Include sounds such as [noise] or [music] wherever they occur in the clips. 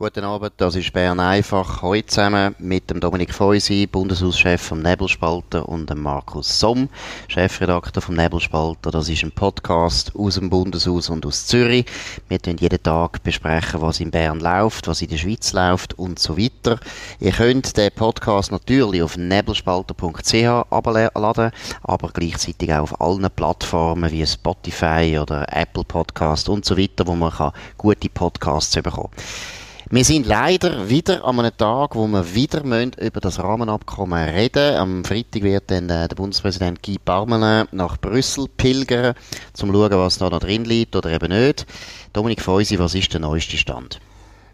Guten Abend, das ist Bern einfach. Heute zusammen mit dem Dominik Feusi, Bundeshauschef vom Nebelspalter und dem Markus Somm, Chefredakteur vom Nebelspalter. Das ist ein Podcast aus dem Bundeshaus und aus Zürich. Wir tun jeden Tag besprechen, was in Bern läuft, was in der Schweiz läuft und so weiter. Ihr könnt den Podcast natürlich auf nebelspalter.ch abladen, aber gleichzeitig auch auf allen Plattformen wie Spotify oder Apple Podcast und so weiter, wo man gute Podcasts bekommen kann. Wir sind leider wieder an einem Tag, wo wir wieder über das Rahmenabkommen reden. Am Freitag wird dann äh, der Bundespräsident Guy Parmelin nach Brüssel pilgern, um zu schauen, was da noch drin liegt oder eben nicht. Dominik Feusi, was ist der neueste Stand?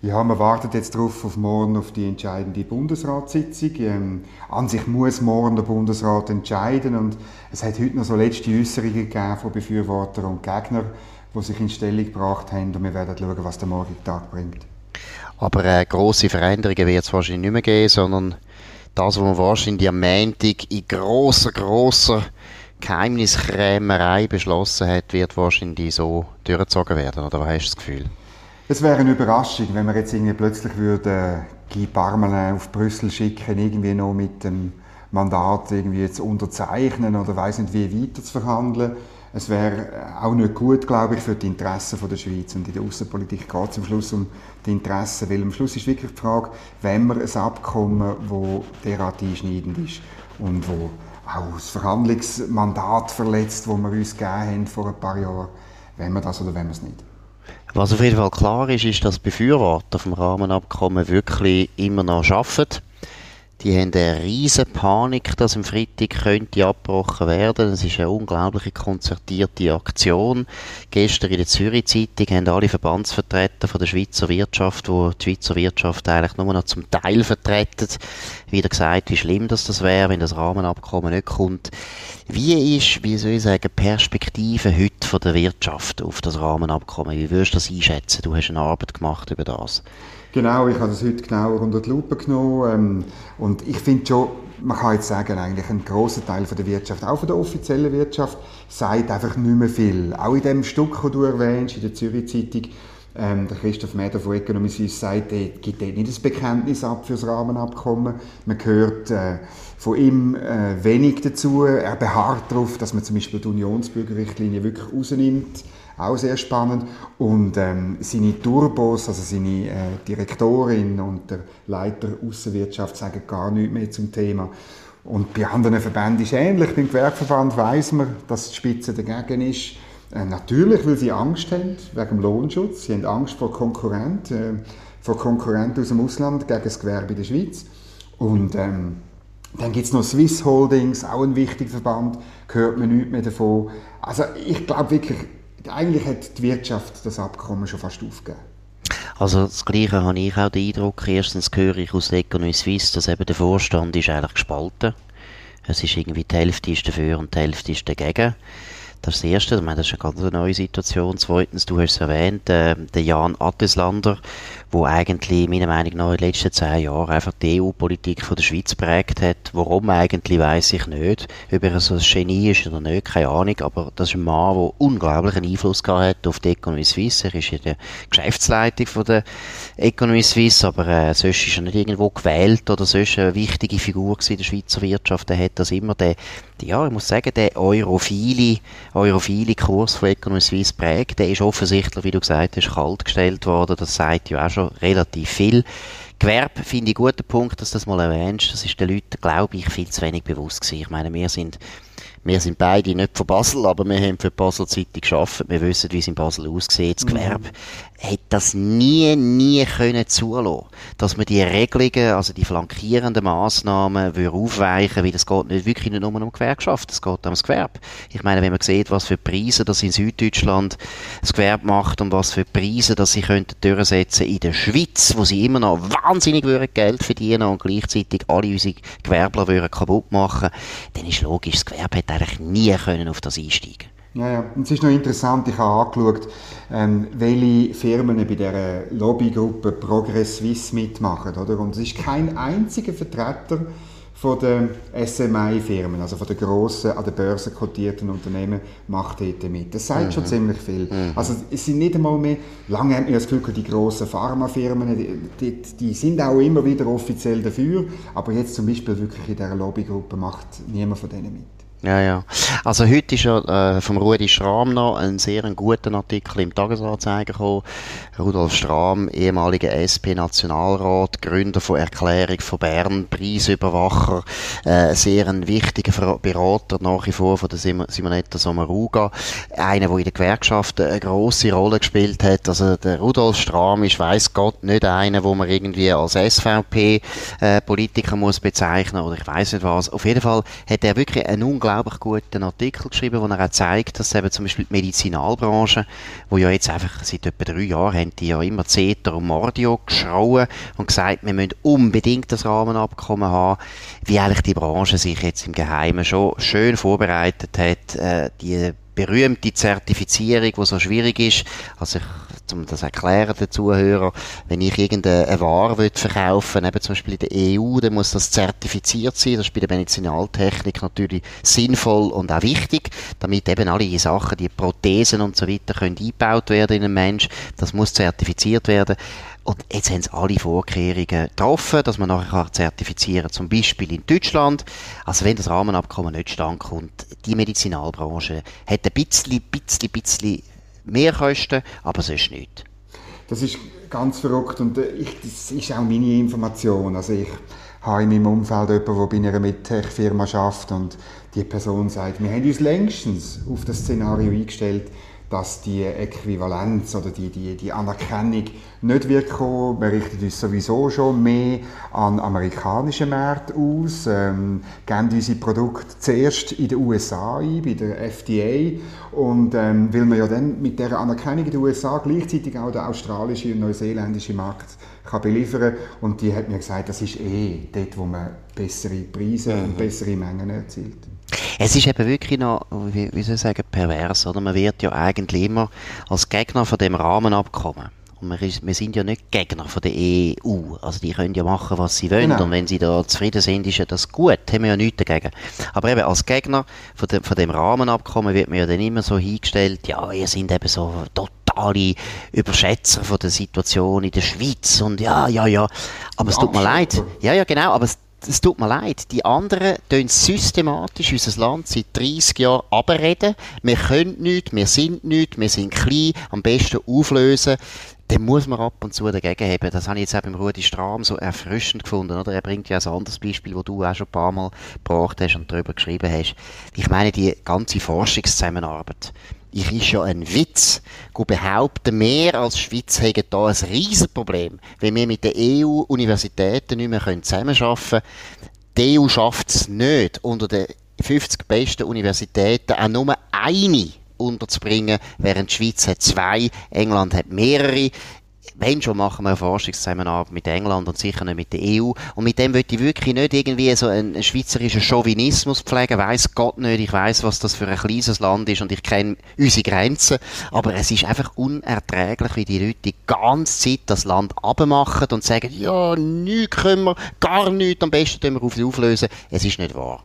Ja, man wartet jetzt darauf, auf morgen auf die entscheidende Bundesratssitzung. Ähm, an sich muss morgen der Bundesrat entscheiden und es hat heute noch so letzte Äußerungen gegeben von Befürwortern und Gegnern, die sich in Stellung gebracht haben und wir werden schauen, was der morgige Tag bringt. Aber äh, grosse Veränderungen wird es wahrscheinlich nicht mehr geben, sondern das, was man wahrscheinlich am Montag in grosser, grosser Geheimniskrämerei beschlossen hat, wird wahrscheinlich so durchgezogen werden. Oder was hast du das Gefühl? Es wäre eine Überraschung, wenn wir jetzt irgendwie plötzlich würde Guy Parmelin auf Brüssel schicken, irgendwie noch mit dem Mandat irgendwie jetzt unterzeichnen oder weiß nicht wie weiter zu verhandeln es wäre auch nicht gut, glaube ich, für die Interessen der Schweiz. Und in der Außenpolitik geht es am Schluss um die Interessen, weil am Schluss ist wirklich die Frage, wenn wir ein Abkommen, das derart einschneidend ist und wo auch das Verhandlungsmandat verletzt, das wir uns gegeben haben vor ein paar Jahren, wenn wir das oder wenn wir es nicht. Was auf jeden Fall klar ist, ist, dass Befürworter vom Rahmenabkommen wirklich immer noch arbeiten die haben eine riesige Panik, dass am Freitag könnte abgebrochen werden. Es ist eine unglaubliche konzertierte Aktion. Gestern in der Zürich Zeitung haben alle Verbandsvertreter von der Schweizer Wirtschaft, wo die Schweizer Wirtschaft eigentlich nur noch zum Teil vertreten, wieder gesagt, wie schlimm das wäre, wenn das Rahmenabkommen nicht kommt. Wie ist, wie soll ich sagen, Perspektive heute von der Wirtschaft auf das Rahmenabkommen? Wie würdest du das einschätzen? Du hast eine Arbeit gemacht über das. Genau, ich habe das heute genauer unter die Lupe genommen. Ähm, und ich finde schon, man kann jetzt sagen, eigentlich ein großer Teil von der Wirtschaft, auch von der offiziellen Wirtschaft, sagt einfach nicht mehr viel. Auch in dem Stück, das du erwähnst, in der Zürich Zeitung, ähm, der Christoph Meder von Economy Suisse sagt, er gibt dort nicht das Bekenntnis ab für das Rahmenabkommen. Man hört äh, von ihm äh, wenig dazu. Er beharrt darauf, dass man zum Beispiel die Unionsbürgerrichtlinie wirklich rausnimmt auch sehr spannend. Und ähm, seine Turbos, also seine äh, Direktorin und der Leiter Außenwirtschaft sagen gar nichts mehr zum Thema. Und bei anderen Verbänden ist es ähnlich. Beim Gewerkverband weiß man, dass die Spitze dagegen ist. Äh, natürlich, weil sie Angst haben wegen dem Lohnschutz. Sie haben Angst vor Konkurrenten, äh, vor Konkurrenten aus dem Ausland gegen das Gewerbe in der Schweiz. Und ähm, dann gibt es noch Swiss Holdings, auch ein wichtiger Verband, hört man nichts mehr davon. Also ich glaube wirklich, eigentlich hat die Wirtschaft das Abkommen schon fast aufgegeben. Also das Gleiche habe ich auch den Eindruck. Erstens höre ich aus Economy Suisse, dass eben der Vorstand ist eigentlich gespalten. Es ist irgendwie die Hälfte ist dafür und die Hälfte ist dagegen. Das ist das Erste. Ich meine, das ist eine ganz neue Situation. Zweitens, du hast es erwähnt, äh, der Jan Atteslander, wo eigentlich meiner Meinung nach in den letzten zehn Jahren einfach die EU-Politik von der Schweiz prägt hat. Warum eigentlich, weiß ich nicht. Ob er so ein Genie ist oder nicht, keine Ahnung. Aber das ist ein Mann, der unglaublichen Einfluss gehabt hat auf die Economy Suisse. Er ist in der Geschäftsleitung von der Economy Suisse, aber äh, sonst ist er nicht irgendwo gewählt oder sonst eine wichtige Figur in der Schweizer Wirtschaft. Er hat das immer der, ja, ich muss sagen, der europhile, europhile Kurs von Economy Suisse prägt. Der ist offensichtlich, wie du gesagt hast, kalt gestellt worden. Das sagt ja auch schon relativ viel. Gewerbe finde ich einen guten Punkt, dass du das mal erwähnst. Das ist den Leuten, glaube ich, viel zu wenig bewusst gewesen. Ich meine, wir sind wir sind beide nicht von Basel, aber wir haben für die Basel Zeitung geschafft. Wir wissen, wie es in Basel aussieht. Das mhm. Gewerbe hat das nie, nie können zulassen, dass man die Regelungen, also die flankierenden Massnahmen, aufweichen, weil das geht nicht wirklich nicht nur um Gewerkschaft, es geht um das Gewerbe. Ich meine, wenn man sieht, was für Preise das in Süddeutschland das Gewerbe macht und was für Preise das sie könnten durchsetzen in der Schweiz, wo sie immer noch wahnsinnig Geld verdienen und gleichzeitig alle unsere Gewerbler würden kaputt machen, dann ist logisch, das Gewerbe hat eigentlich nie können auf das einsteigen ja, ja. Und es ist noch interessant, ich habe angeschaut, ähm, welche Firmen bei dieser Lobbygruppe Progress Suisse mitmachen. Oder? Und es ist kein einziger Vertreter von den SMI-Firmen, also von den grossen, an der Börse kotierten Unternehmen, macht dort mit. Das sagt mhm. schon ziemlich viel. Mhm. Also es sind nicht einmal mehr, lange hat man das Gefühl, die grossen Pharmafirmen, die, die, die, sind auch immer wieder offiziell dafür, aber jetzt zum Beispiel wirklich in dieser Lobbygruppe macht niemand von denen mit. Ja, ja. Also heute ist ja äh, vom Rudi Schramm noch ein sehr guter Artikel im Tagesanzeiger gekommen. Rudolf Schramm, ehemaliger SP-Nationalrat, Gründer von Erklärung von Bern, Preisüberwacher, äh, sehr ein wichtiger Berater nach wie vor von der Sim Simonetta Sommaruga. Einer, der in der Gewerkschaft eine grosse Rolle gespielt hat. Also der Rudolf Schramm ist, weiss Gott, nicht einer, wo man irgendwie als SVP-Politiker äh, muss bezeichnen oder ich weiß nicht was. Auf jeden Fall hat er wirklich einen unglaublich guten Artikel geschrieben, wo er auch zeigt, dass eben zum Beispiel die Medizinalbranche, wo ja jetzt einfach seit etwa drei Jahren haben die ja immer Zeter und Mordio geschrauen und gesagt, wir müssen unbedingt das Rahmenabkommen haben, wie eigentlich die Branche sich jetzt im Geheimen schon schön vorbereitet hat, äh, die berühmte Zertifizierung, die so schwierig ist. Also ich, um das erklären den Zuhörern, wenn ich irgendeine Ware will verkaufen eben zum Beispiel in der EU, dann muss das zertifiziert sein. Das ist bei der Medizinaltechnik natürlich sinnvoll und auch wichtig, damit eben alle Sachen, die Prothesen und so weiter, können eingebaut werden in einen Mensch. Das muss zertifiziert werden. Und jetzt haben sie alle Vorkehrungen getroffen, dass man nachher zertifizieren kann, zum Beispiel in Deutschland. Also wenn das Rahmenabkommen nicht standkommt, die Medizinalbranche hat ein bisschen, bisschen, bisschen mehr Kosten, aber sonst nicht. Das ist ganz verrückt und äh, ich, das ist auch meine Information. Also ich habe in meinem Umfeld jemanden, der bei einer Medtech-Firma arbeitet und die Person sagt, wir haben uns längstens auf das Szenario eingestellt, dass die Äquivalenz oder die, die, die Anerkennung nicht wird kommen. Wir richten uns sowieso schon mehr an amerikanische Märkte aus, ähm, geben unsere Produkte zuerst in den USA ein, bei der FDA und ähm, weil man ja dann mit der Anerkennung in den USA gleichzeitig auch den australischen und neuseeländischen Markt kann beliefern und die hat mir gesagt, das ist eh dort, wo man bessere Preise mhm. und bessere Mengen erzielt. Es ist eben wirklich noch, wie, wie soll ich sagen, pervers, oder? Man wird ja eigentlich immer als Gegner von dem Rahmenabkommen. Und wir, ist, wir sind ja nicht Gegner von der EU. Also die können ja machen, was sie wollen. Genau. Und wenn sie da zufrieden sind, ist ja das gut. Haben wir ja nichts dagegen. Aber eben als Gegner von dem, von dem Rahmenabkommen wird man ja dann immer so hingestellt, ja, ihr sind eben so totale Überschätzer von der Situation in der Schweiz. Und ja, ja, ja. Aber es tut mir leid. Ja, ja, genau. Aber es es tut mir leid, die anderen tun systematisch unser Land seit 30 Jahren abreden. Wir können nichts, wir sind nichts, wir sind klein, am besten auflösen. Dann muss man ab und zu dagegen haben. Das habe ich jetzt auch beim Rudi Strahm so erfrischend gefunden. Oder? Er bringt ja ein anderes Beispiel, das du auch schon ein paar Mal gebracht hast und darüber geschrieben hast. Ich meine, die ganze Forschungszusammenarbeit ich ist ja ein Witz. Gut behaupten, wir als Schweiz haben da ein Riesenproblem, wenn wir mit den EU-Universitäten nicht mehr zusammenarbeiten können. Die EU schafft es nicht, unter den 50 besten Universitäten auch nur eine unterzubringen, während die Schweiz hat zwei, England hat mehrere wenn schon, machen wir eine Forschungszusammenarbeit mit England und sicher nicht mit der EU. Und mit dem würde ich wirklich nicht irgendwie so einen schweizerischen Chauvinismus pflegen. Weiß Gott nicht, ich weiß, was das für ein kleines Land ist und ich kenne unsere Grenzen. Aber es ist einfach unerträglich, wie die Leute die ganze Zeit das Land abmachen und sagen, ja, nichts können wir, gar nichts, am besten können wir auf auflösen. Es ist nicht wahr.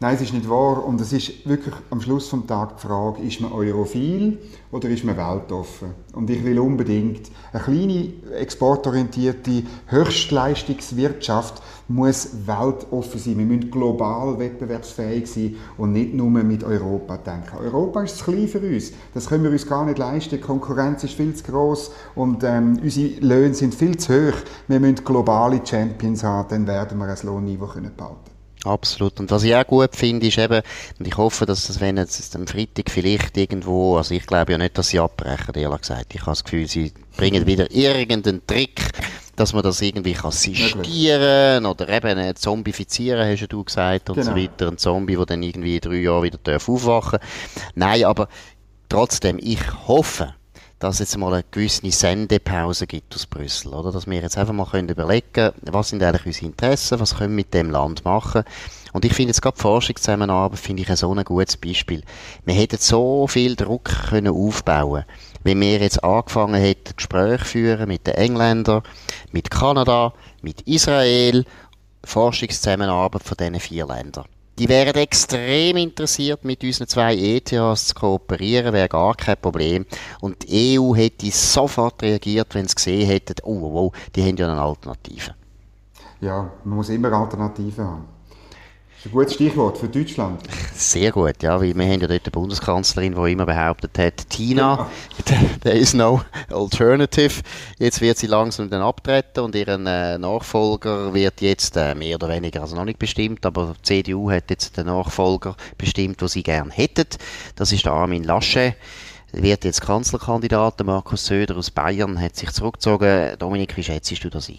Nein, es ist nicht wahr. Und es ist wirklich am Schluss des Tages die Frage, ist man europhil oder ist man weltoffen? Und ich will unbedingt, eine kleine, exportorientierte Höchstleistungswirtschaft muss weltoffen sein. Wir müssen global wettbewerbsfähig sein und nicht nur mit Europa denken. Europa ist zu klein für uns. Das können wir uns gar nicht leisten. Die Konkurrenz ist viel zu groß und ähm, unsere Löhne sind viel zu hoch. Wir müssen globale Champions haben, dann werden wir ein Lohnniveau können. Absolut. Und was ich auch gut finde, ist eben, und ich hoffe, dass das, wenn jetzt am Freitag vielleicht irgendwo, also ich glaube ja nicht, dass sie abbrechen, ehrlich gesagt. Ich habe das Gefühl, sie bringen wieder irgendeinen Trick, dass man das irgendwie kann sistieren oder eben zombifizieren, hast du gesagt, und genau. so weiter. Ein Zombie, der dann irgendwie in drei Jahren wieder aufwachen darf. Nein, aber trotzdem, ich hoffe, dass es jetzt mal eine gewisse Sendepause gibt aus Brüssel, oder? Dass wir jetzt einfach mal können überlegen, was sind eigentlich unsere Interessen, was können wir mit dem Land machen. Und ich finde jetzt gerade Forschungszusammenarbeit finde ich ein so ein gutes Beispiel. Wir hätten so viel Druck können aufbauen, wenn wir jetzt angefangen hätten, Gespräche führen mit den Engländern, mit Kanada, mit Israel Forschungszusammenarbeit von diesen vier Ländern. Die wären extrem interessiert, mit unseren zwei ETHs zu kooperieren, wäre gar kein Problem. Und die EU hätte sofort reagiert, wenn sie gesehen hätten, oh, oh, die haben ja eine Alternative. Ja, man muss immer Alternativen haben. Das ist ein gutes Stichwort für Deutschland. Sehr gut, ja, weil wir haben ja dort eine Bundeskanzlerin, die immer behauptet hat, Tina, ja. [laughs] there is no alternative. Jetzt wird sie langsam dann abtreten und ihren äh, Nachfolger wird jetzt äh, mehr oder weniger, also noch nicht bestimmt, aber die CDU hat jetzt den Nachfolger bestimmt, den sie gerne hätten. Das ist der Armin Lasche wird jetzt Kanzlerkandidat. Markus Söder aus Bayern hat sich zurückgezogen. Dominik, wie schätzt du das ein?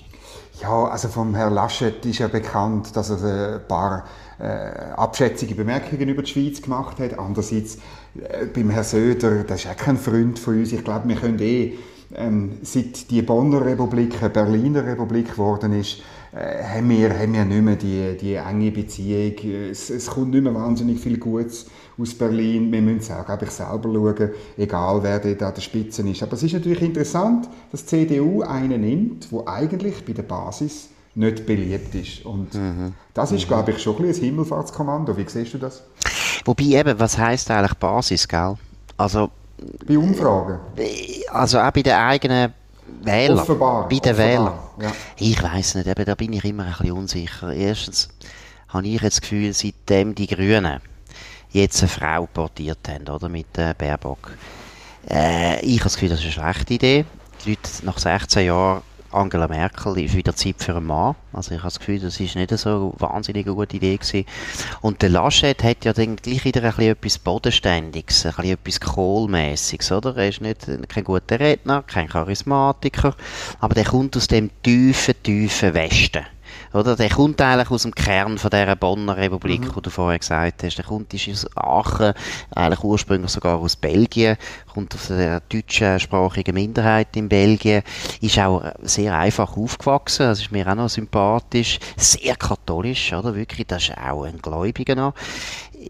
Ja, also vom Herrn Laschet ist ja bekannt, dass er ein paar äh, abschätzige Bemerkungen über die Schweiz gemacht hat. Andererseits äh, beim Herrn Söder, das ist auch kein Freund von uns. Ich glaube, wir können eh, ähm, seit die Bonner Republik eine Berliner Republik geworden ist, äh, haben, wir, haben wir nicht mehr die, die enge Beziehung. Es, es kommt nicht mehr wahnsinnig viel Gutes aus Berlin. Wir müssen es auch, glaube ich, selber schauen, egal wer dort an der Spitze ist. Aber es ist natürlich interessant, dass die CDU einen nimmt, der eigentlich bei der Basis nicht beliebt ist. Und mhm. das ist, glaube ich, schon ein, ein Himmelfahrtskommando. Wie siehst du das? Wobei eben, was heisst eigentlich Basis, gell? Also, bei Umfragen? Also auch bei den eigenen Wählern. Offenbar. Bei den Wählern. Ja. Ich weiß nicht, eben, da bin ich immer ein bisschen unsicher. Erstens habe ich jetzt das Gefühl, seitdem die Grünen jetzt eine Frau portiert haben, oder, mit äh, Baerbock. Äh, ich habe das Gefühl, das ist eine schlechte Idee. Die Leute nach 16 Jahren Angela Merkel ist wieder Zeit für einen Mann. Also ich habe das Gefühl, das ist nicht so eine wahnsinnig gute Idee gewesen. Und der Laschet hat ja dann gleich wieder ein bisschen etwas Bodenständiges, ein bisschen etwas Kohlmäßiges, oder? Er ist nicht kein guter Redner, kein Charismatiker, aber der kommt aus dem tiefen, tiefen Westen. Oder? Der kommt eigentlich aus dem Kern von dieser Bonner Republik, mhm. die du vorher gesagt hast. Der kommt ist aus Aachen, eigentlich ursprünglich sogar aus Belgien, kommt aus der deutschsprachigen Minderheit in Belgien, ist auch sehr einfach aufgewachsen, das ist mir auch noch sympathisch, sehr katholisch, oder? Wirklich, das ist auch ein Gläubiger noch.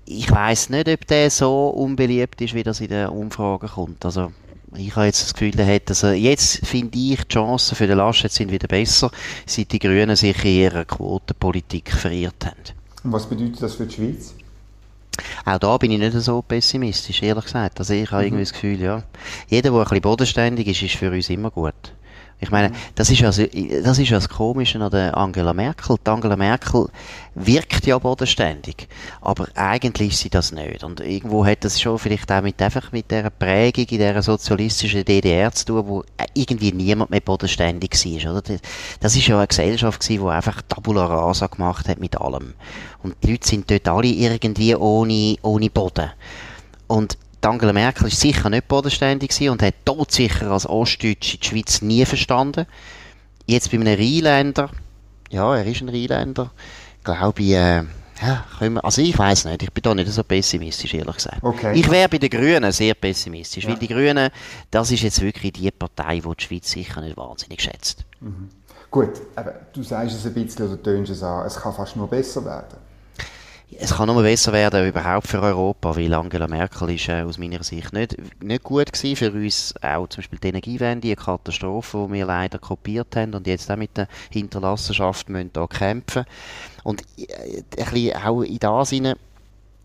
Ich weiß nicht, ob der so unbeliebt ist, wie das in den Umfragen kommt. Also, ich habe jetzt das Gefühl, er hat, also jetzt finde ich, die Chancen für den Laschet sind wieder besser, seit die Grünen sich in ihrer Quotenpolitik verirrt haben. Und was bedeutet das für die Schweiz? Auch da bin ich nicht so pessimistisch, ehrlich gesagt. Also ich habe mhm. irgendwie das Gefühl, ja, jeder, der ein bisschen bodenständig ist, ist für uns immer gut. Ich meine, das ist also, das ist das Komische an der Angela Merkel. Die Angela Merkel wirkt ja bodenständig, aber eigentlich ist sie das nicht. Und irgendwo hat das schon vielleicht auch mit, einfach mit der Prägung in dieser sozialistischen DDR zu tun, wo irgendwie niemand mehr bodenständig war, oder? Das ist ja eine Gesellschaft gewesen, die einfach Tabula Rasa gemacht hat mit allem. Und die Leute sind dort alle irgendwie ohne, ohne Boden. Und Angela Merkel ist sicher nicht bodenständig und hat dort sicher als Ostdeutsche die Schweiz nie verstanden. Jetzt bei einem Rheinländer, ja, er ist ein Rheinländer, glaube ich, äh, ja, wir, also ich weiß nicht, ich bin da nicht so pessimistisch, ehrlich gesagt. Okay. Ich wäre bei den Grünen sehr pessimistisch, ja. weil die Grünen, das ist jetzt wirklich die Partei, die die Schweiz sicher nicht wahnsinnig schätzt. Mhm. Gut, aber du sagst es ein bisschen oder tönst es an, es kann fast nur besser werden es kann nur besser werden überhaupt für Europa, weil Angela Merkel ist äh, aus meiner Sicht nicht, nicht gut gewesen für uns, auch zum Beispiel die Energiewende, die Katastrophe, die wir leider kopiert haben und jetzt auch mit der Hinterlassenschaft müssen da kämpfen. Und äh, ein bisschen auch in das hinein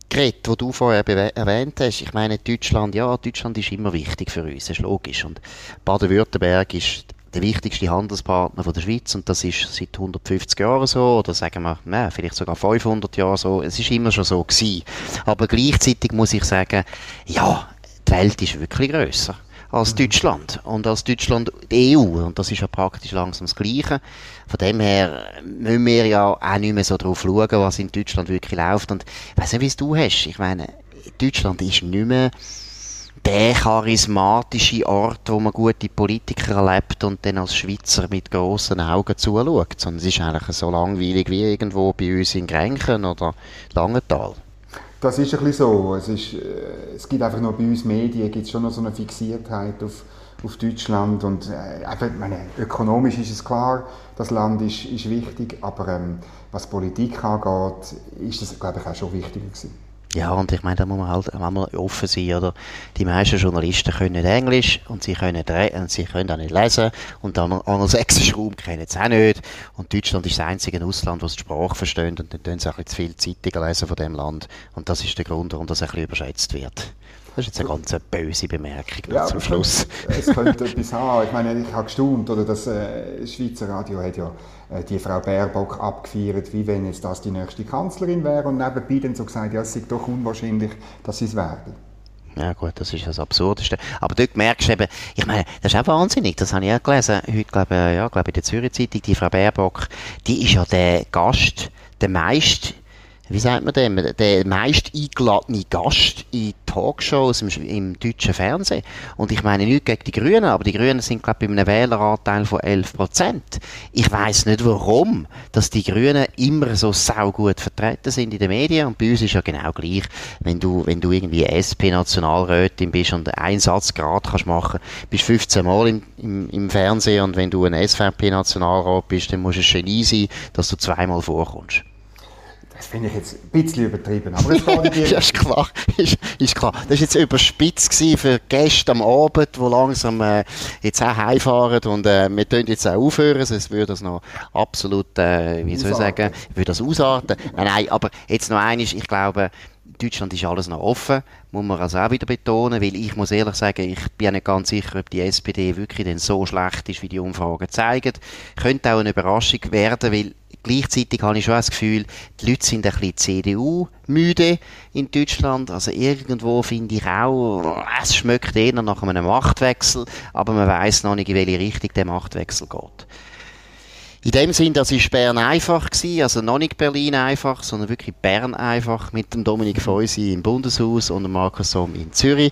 geredet, was du vorher erwähnt hast. Ich meine, Deutschland, ja, Deutschland ist immer wichtig für uns, das ist logisch. Und Baden-Württemberg ist der wichtigste Handelspartner von der Schweiz und das ist seit 150 Jahren so oder sagen wir, nein, vielleicht sogar 500 Jahre so. Es ist immer schon so gewesen. Aber gleichzeitig muss ich sagen, ja, die Welt ist wirklich grösser als mhm. Deutschland und als Deutschland die EU und das ist ja praktisch langsam das Gleiche. Von dem her müssen wir ja auch nicht mehr so drauf schauen, was in Deutschland wirklich läuft und ich weiss nicht, wie es du hast. Ich meine, Deutschland ist nicht mehr der charismatische Ort, wo man gute Politiker erlebt und dann als Schweizer mit grossen Augen zuschaut. Sondern es ist eigentlich so langweilig wie irgendwo bei uns in Grenchen oder Langenthal. Das ist ein bisschen so. Es, ist, äh, es gibt einfach noch bei uns Medien gibt schon noch so eine Fixiertheit auf, auf Deutschland. Und äh, meine, ökonomisch ist es klar, das Land ist, ist wichtig, aber ähm, was Politik angeht, ist das, glaube ich, auch schon wichtiger gewesen. Ja, und ich meine, da muss man halt einmal offen sein, oder? Die meisten Journalisten können nicht Englisch und sie können, und sie können auch nicht lesen und dann angelsächsischen [laughs] Raum kennen sie auch nicht. Und Deutschland ist das einzige Ausland, das die Sprache versteht und dann tun sie auch zu viel Zeitungen lesen von dem Land. Und das ist der Grund, warum das ein bisschen überschätzt wird. Das ist jetzt eine ganz böse Bemerkung ja, zum Schluss. Es könnte etwas haben. Ich meine, ich habe gestaunt, oder das äh, Schweizer Radio hat ja äh, die Frau Baerbock abgefeiert, wie wenn jetzt das die nächste Kanzlerin wäre und nebenbei dann so gesagt, ja, es ist doch unwahrscheinlich, dass sie es werden. Ja gut, das ist das Absurdeste. Aber dort merkst du eben, ich meine, das ist auch wahnsinnig, das habe ich auch gelesen, heute glaube ich, ja, glaube in der Zürich Zeitung, die Frau Baerbock, die ist ja der Gast, der meist wie sagt man dem, der meist eingeladene Gast in Talkshows im, im, deutschen Fernsehen. Und ich meine nicht gegen die Grünen, aber die Grünen sind, glaube ich, bei einem Wähleranteil von 11 Prozent. Ich weiß nicht warum, dass die Grünen immer so saugut vertreten sind in den Medien. Und bei uns ist ja genau gleich, wenn du, wenn du irgendwie SP-Nationalrätin bist und einen Satz gerade kannst machen, bist 15 Mal im, im, im Fernsehen und wenn du ein SVP-Nationalrat bist, dann musst du ein Genie sein, dass du zweimal vorkommst. Das finde ich jetzt ein bisschen übertrieben, aber es geht [laughs] in ja, ist klar, ist, ist klar. Das war jetzt überspitzt für Gäste am Abend, die langsam äh, jetzt auch heimfahren und äh, wir tun jetzt auch aufhören, sonst würde das noch absolut, äh, wie soll ich sagen, würde das ausarten. Nein, nein, aber jetzt noch eines, ich glaube, Deutschland ist alles noch offen, muss man also auch wieder betonen, weil ich muss ehrlich sagen, ich bin nicht ganz sicher, ob die SPD wirklich denn so schlecht ist, wie die Umfragen zeigen. Könnte auch eine Überraschung werden, weil Gleichzeitig habe ich schon das Gefühl, die Leute sind ein bisschen CDU-müde in Deutschland. Also irgendwo finde ich auch, es schmeckt eher nach einem Machtwechsel, aber man weiß noch nicht, in welche Richtung der Machtwechsel geht. In dem Sinn, das ist Bern einfach gewesen, also noch nicht Berlin einfach, sondern wirklich Bern einfach mit dem Dominik Feusi im Bundeshaus und dem Markus Somm in Zürich.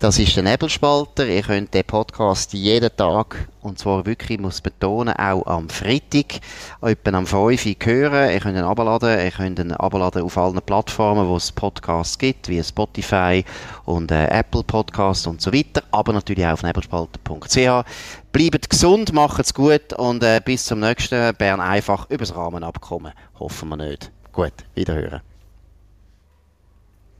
Das ist der Nebelspalter. Ihr könnt den Podcast jeden Tag, und zwar wirklich, ich muss betonen, auch am Freitag, etwa am 5 Uhr hören. Ihr könnt ihn abladen, ihr könnt ihn abladen auf allen Plattformen, wo es Podcasts gibt, wie Spotify und äh, Apple Podcast und so weiter, aber natürlich auch auf nebelspalter.ch. Bleibt gesund, macht's gut und äh, bis zum nächsten Bern einfach übers Rahmenabkommen. Hoffen wir nicht. Gut, wiederhören.